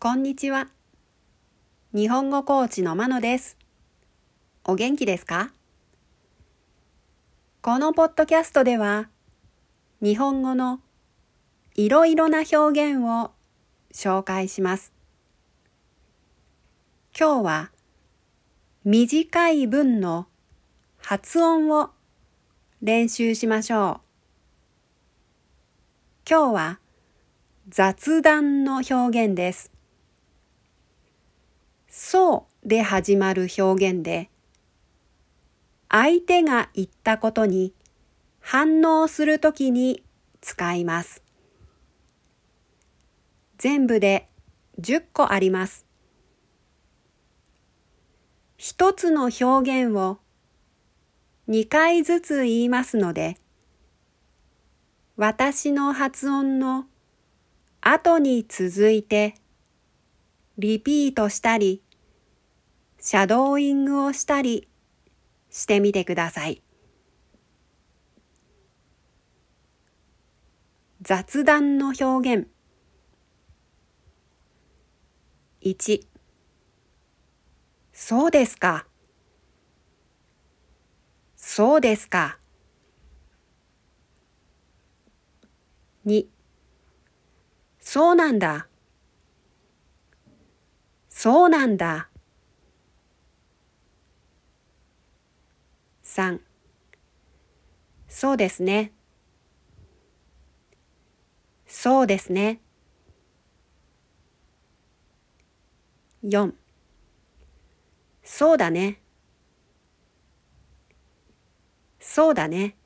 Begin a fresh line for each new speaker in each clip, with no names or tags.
こんにちは。日本語コーチのまのです。お元気ですか？このポッドキャストでは、日本語のいろいろな表現を紹介します。今日は短い文の発音を練習しましょう。今日は雑談の表現です。そうで始まる表現で、相手が言ったことに反応するときに使います。全部で10個あります。一つの表現を2回ずつ言いますので、私の発音の後に続いてリピートしたりシャドーイングをしたりしてみてください。雑談の表現。1そうですか。そうですか。2そうなんだ。そうなんだ。3そうですね。そうですね。4そうだね。そうだね。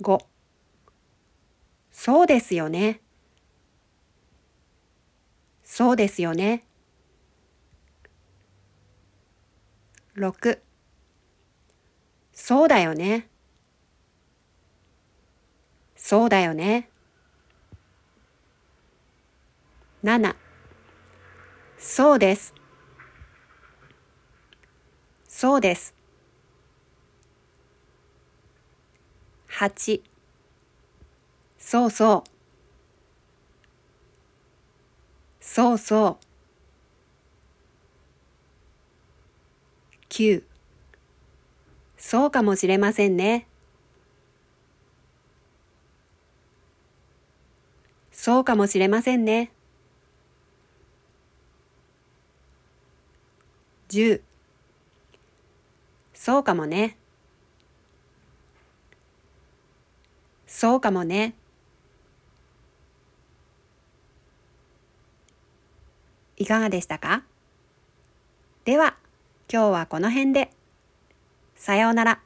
5そうですよね。そうですよね。6そうだよね。そうだよね。7そうです。そうです。8そうそう。そうそう。9そうかもしれませんね。そうかもしれませんね。10そうかもね。そうかもね。いかがでしたか？では、今日はこの辺で。さようなら。